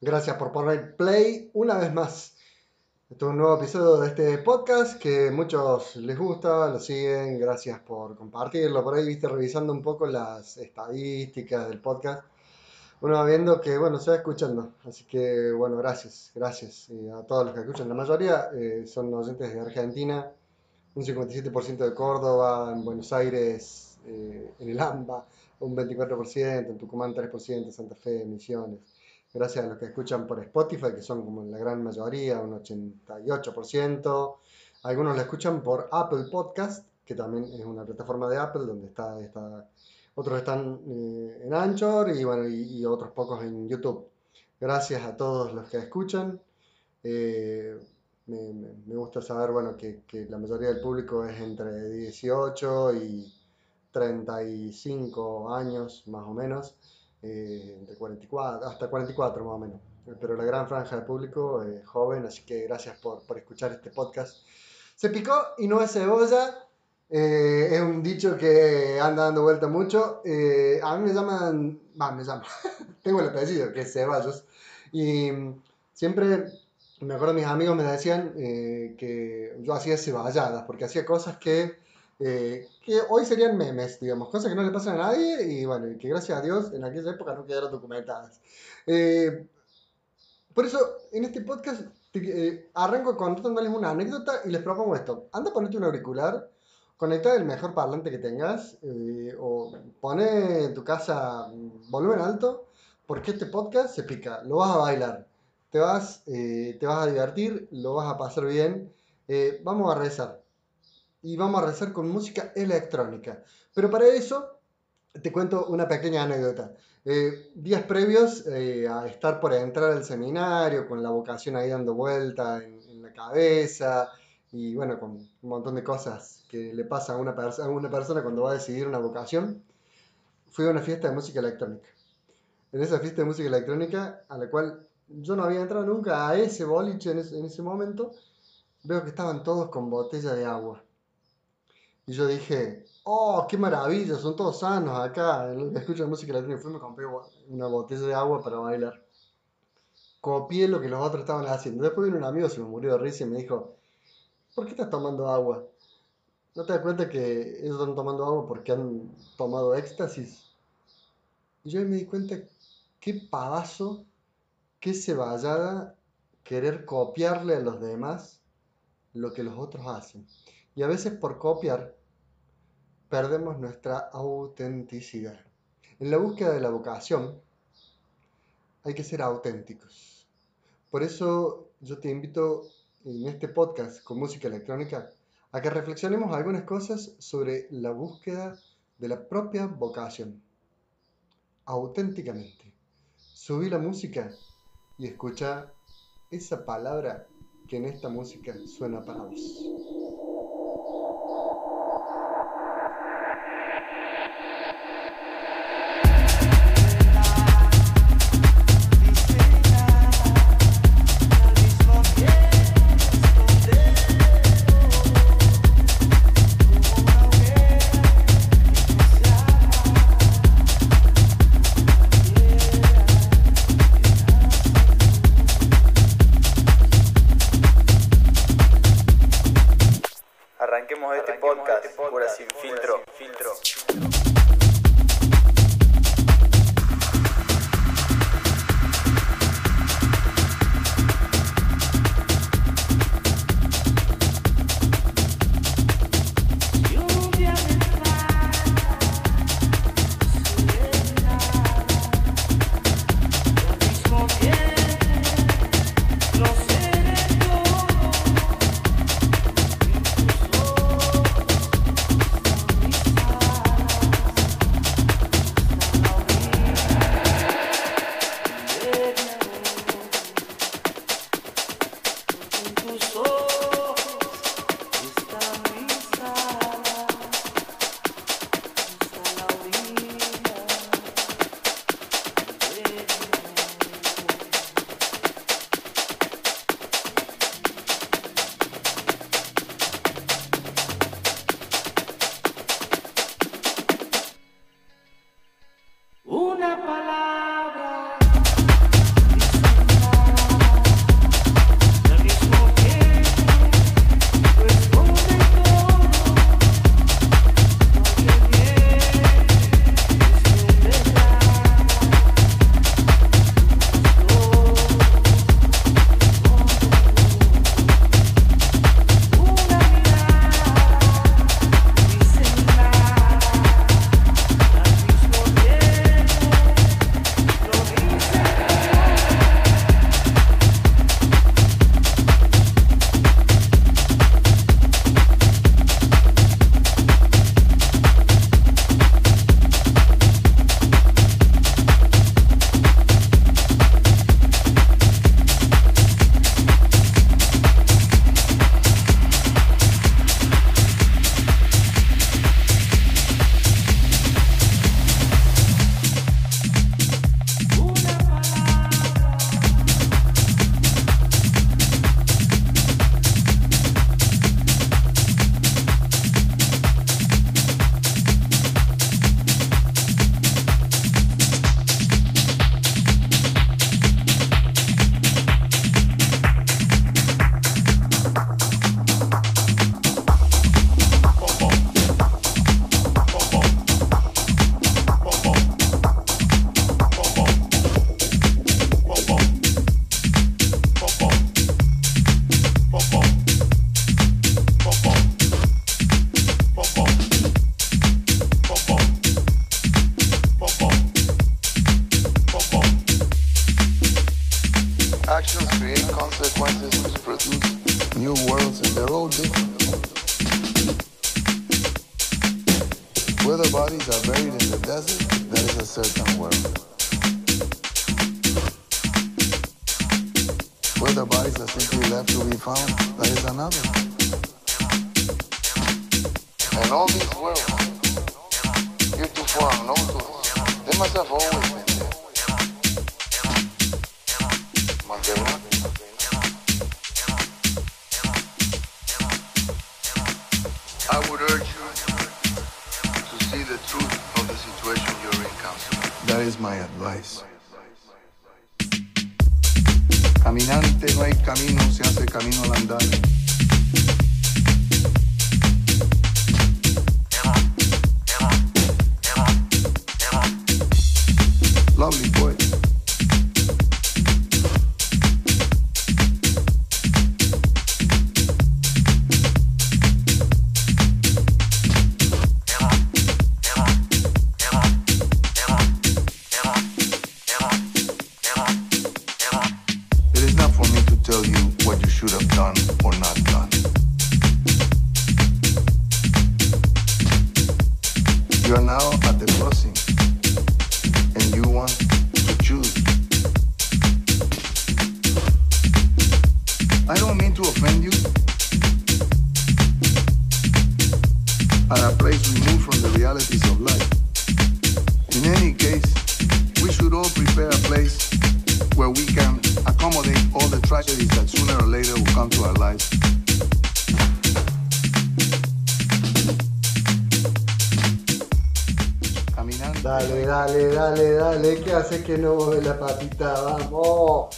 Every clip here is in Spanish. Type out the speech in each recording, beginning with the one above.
Gracias por poner play una vez más. Este es un nuevo episodio de este podcast que muchos les gusta, lo siguen. Gracias por compartirlo. Por ahí viste revisando un poco las estadísticas del podcast. Uno va viendo que, bueno, se va escuchando. Así que, bueno, gracias, gracias a todos los que escuchan. La mayoría eh, son oyentes de Argentina, un 57% de Córdoba, en Buenos Aires, eh, en el AMBA, un 24%, en Tucumán 3%, Santa Fe, Misiones gracias a los que escuchan por Spotify, que son como la gran mayoría, un 88%. Algunos lo escuchan por Apple Podcast, que también es una plataforma de Apple donde está, está otros están eh, en Anchor y, bueno, y, otros pocos en YouTube. Gracias a todos los que escuchan. Eh, me, gusta saber bueno, que, la mayoría del público es entre 18 y 35 años, más o menos eh, de 44, hasta 44 más o menos. Pero la gran franja de público es joven, así que gracias por, por, escuchar este podcast. Se picó y no es cebolla. Eh, es un dicho que anda dando vuelta mucho. Eh, a mí me llaman, va, me llaman, tengo el apellido que es Ceballos. Y siempre me acuerdo mis amigos me decían eh, que yo hacía ceballadas, porque hacía cosas que eh, que hoy serían memes, digamos, cosas que no le pasan a nadie y bueno, que gracias a Dios en aquella época no quedaron documentadas. Eh, por eso, en este podcast eh, arranco contándoles una anécdota y les propongo esto. Anda a ponerte un auricular, conecta el mejor parlante que tengas o pone en tu casa volumen alto porque este podcast se pica, lo vas a bailar, te vas, te vas a divertir, lo vas a pasar bien. vamos a rezar y vamos a rezar con música electrónica. Pero para eso te cuento una pequeña anécdota. Eh, días previos eh, a estar por entrar al seminario, con la vocación ahí dando vuelta en, la cabeza y bueno, con un montón de cosas que le pasa a una, persona cuando va a decidir una vocación, fui a una fiesta de música electrónica. En esa fiesta de música electrónica, a la cual yo no había entrado nunca a ese boliche en ese, en ese momento, veo que estaban todos con botella de agua. Y yo dije, oh, qué maravilla, son todos sanos acá. Escucho música latina y fui me compré una botella de agua para bailar. Copié lo que los otros estaban haciendo. Después vino un amigo, se me murió de risa y me dijo, ¿por qué estás tomando agua? ¿No te das cuenta que ellos están tomando agua porque han tomado éxtasis? Y yo me di cuenta, qué pavazo, qué ceballada querer copiarle a los demás lo que los otros hacen. Y a veces por copiar perdemos nuestra autenticidad. En la búsqueda de la vocación hay que ser auténticos. Por eso yo te invito en este podcast con música electrónica a que reflexionemos algunas cosas sobre la búsqueda de la propia vocación. Auténticamente. Subí la música y escucha esa palabra que en esta música suena para vos. Podcast, Pura Sin Filtro. filtro. The bodies are simply left to be found, that is another. And all these worlds, heretofore unknown to us, they must have always been there. Must they not? I would urge you to see the truth of the situation you're encountering. That is my advice. Caminante no hay camino, se hace camino al andar. Dale. ¿Qué haces que no mueve la patita? Vamos.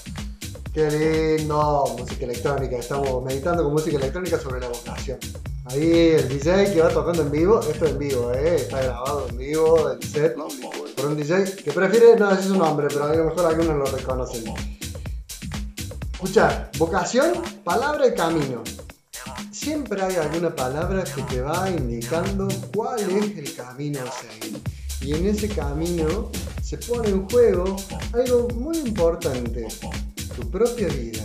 Qué lindo. Música electrónica. Estamos meditando con música electrónica sobre la vocación. Ahí el DJ que va tocando en vivo. Esto es en vivo, ¿eh? Está grabado en vivo el set por un DJ que prefiere no decir su nombre, pero a lo mejor algunos lo reconocen. Escucha, vocación, palabra y camino. Siempre hay alguna palabra que te va indicando cuál es el camino a seguir. Y en ese camino se pone en juego algo muy importante, tu propia vida.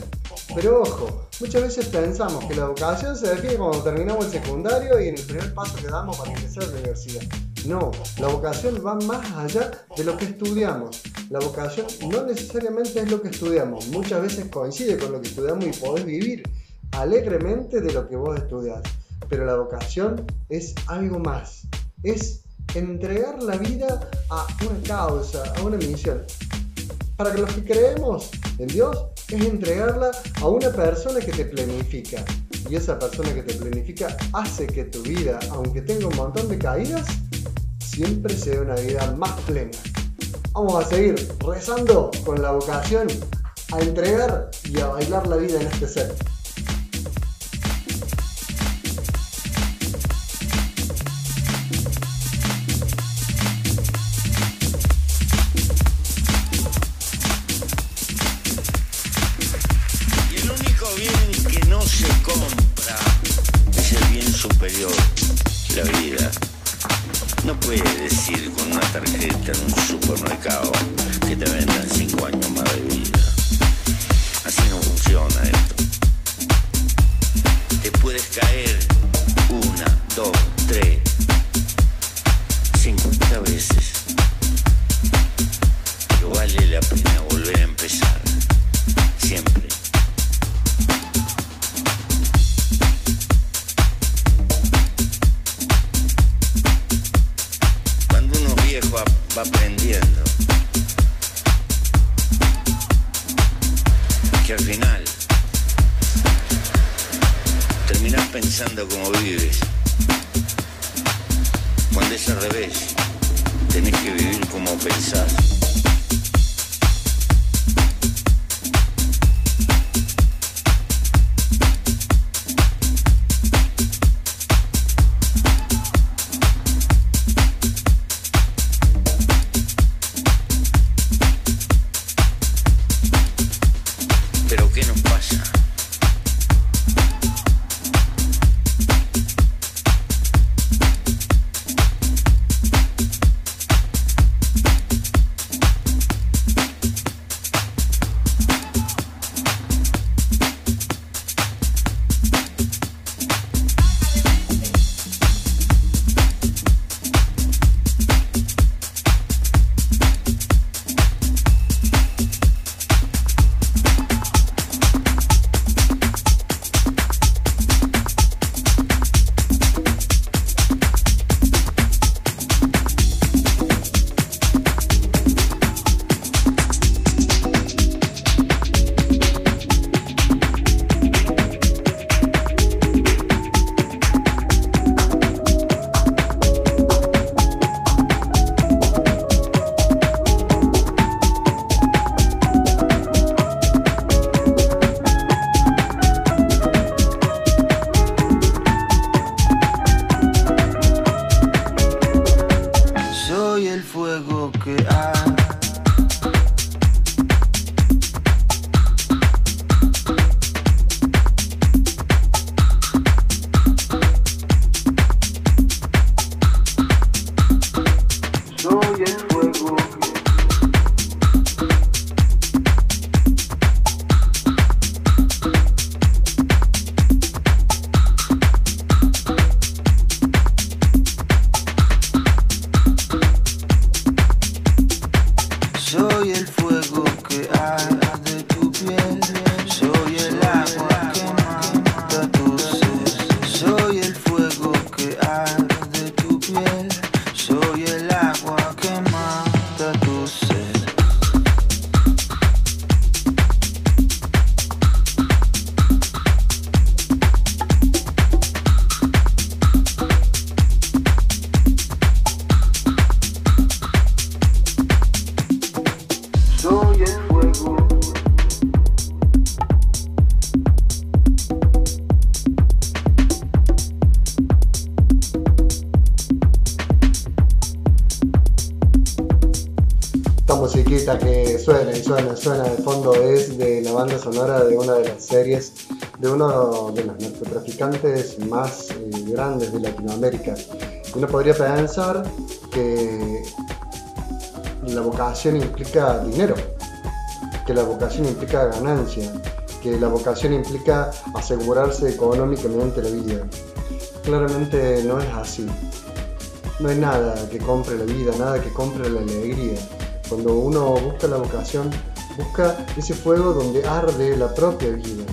Pero ojo, muchas veces pensamos que la vocación se define cuando terminamos el secundario y en el primer paso que damos para ingresar a la universidad. No, la vocación va más allá de lo que estudiamos. La vocación no necesariamente es lo que estudiamos, muchas veces coincide con lo que estudiamos y podés vivir alegremente de lo que vos estudias. Pero la vocación es algo más, es entregar la vida a una causa, a una misión. Para que los que creemos en Dios es entregarla a una persona que te planifica. Y esa persona que te planifica hace que tu vida, aunque tenga un montón de caídas, siempre sea una vida más plena. Vamos a seguir rezando con la vocación a entregar y a bailar la vida en este ser. Pensando como vives. Cuando es al revés, tenés que vivir como pensás. fuego que hay. Suena y suena, suena de fondo es de la banda sonora de una de las series de uno de los narcotraficantes más eh, grandes de Latinoamérica. Uno podría pensar que la vocación implica dinero, que la vocación implica ganancia, que la vocación implica asegurarse económicamente la vida. Claramente no es así. No hay nada que compre la vida, nada que compre la alegría. Cuando uno busca la vocación, busca ese fuego donde arde la propia vida.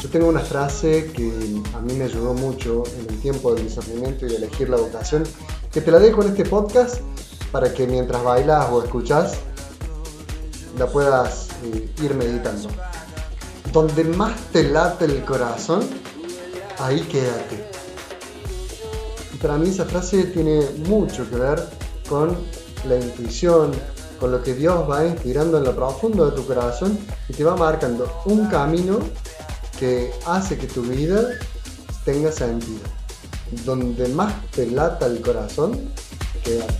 Yo tengo una frase que a mí me ayudó mucho en el tiempo del discernimiento y de elegir la vocación, que te la dejo en este podcast para que mientras bailas o escuchas la puedas eh, ir meditando. Donde más te late el corazón, ahí quédate. Y para mí esa frase tiene mucho que ver con la intuición, con lo que Dios va inspirando en lo profundo de tu corazón y te va marcando un camino que hace que tu vida tenga sentido. Donde más te lata el corazón, quédate.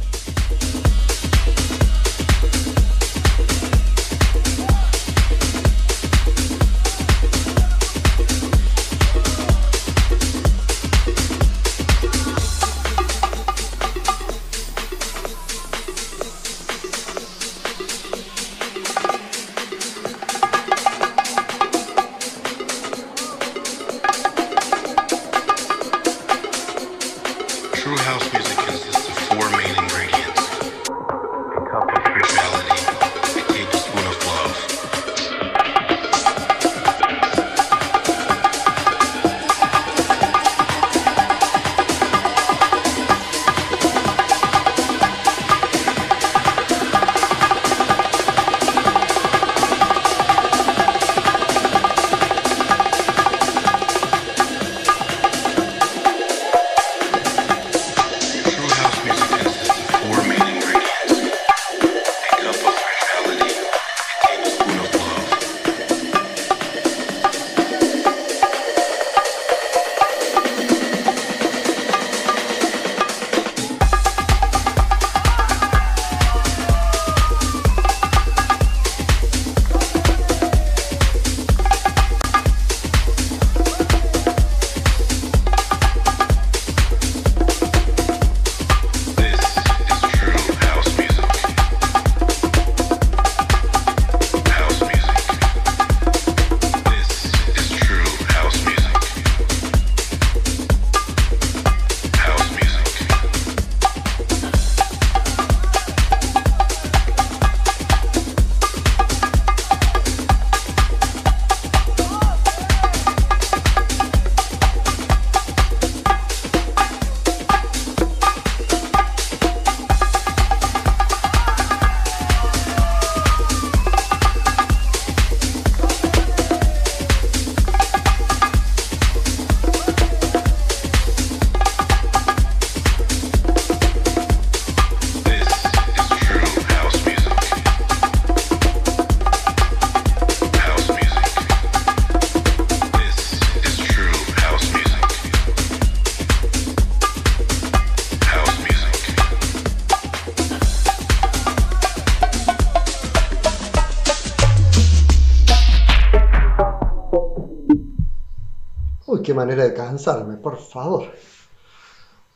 Uy, qué manera de cansarme, por favor.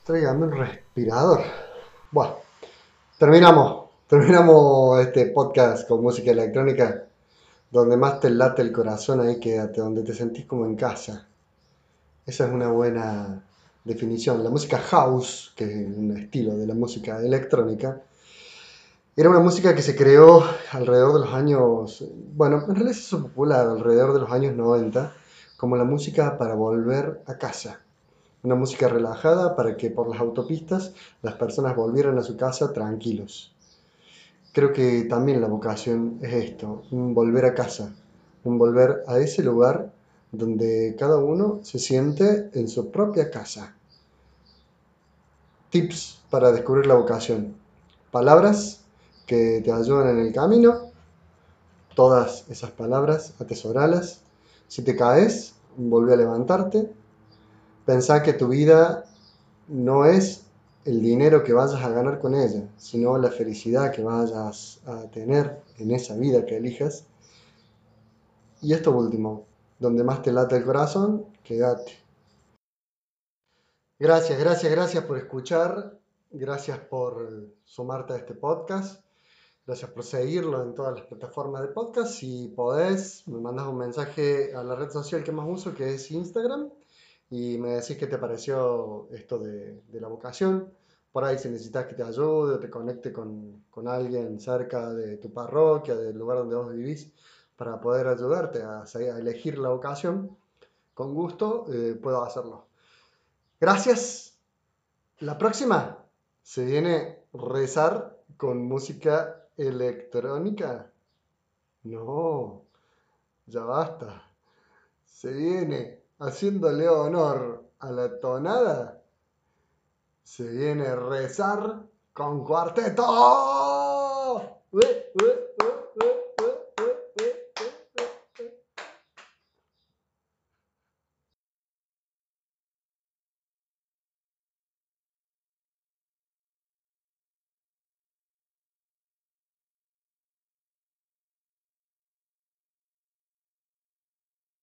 Tráigame un respirador. Bueno, terminamos. Terminamos este podcast con música electrónica. Donde más te late el corazón, ahí quédate. Donde te sentís como en casa. Esa es una buena definición. La música house, que es un estilo de la música electrónica, era una música que se creó alrededor de los años, bueno, en realidad se hizo popular alrededor de los años 90 como la música para volver a casa. Una música relajada para que por las autopistas las personas volvieran a su casa tranquilos. Creo que también la vocación es esto, un volver a casa, un volver a ese lugar donde cada uno se siente en su propia casa. Tips para descubrir la vocación. Palabras que te ayudan en el camino. Todas esas palabras, atesoralas. Si te caes, volvé a levantarte. Pensá que tu vida no es el dinero que vayas a ganar con ella, sino la felicidad que vayas a tener en esa vida que elijas. Y esto último, donde más te late el corazón, quédate. Gracias, gracias, gracias por escuchar. Gracias por sumarte a este podcast. Gracias por seguirlo en todas las plataformas de podcast. Si podés, me mandas un mensaje a la red social que más uso, que es Instagram, y me decís qué te pareció esto de, la vocación. Por ahí si necesitas que te ayude, te conecte con, con alguien cerca de tu parroquia, del lugar donde vos vivís, para poder ayudarte a, a elegir la vocación, con gusto eh, puedo hacerlo. Gracias. La próxima se viene rezar con música electrónica. No, ya basta. Se viene haciéndole honor a la tonada. Se viene rezar con cuarteto.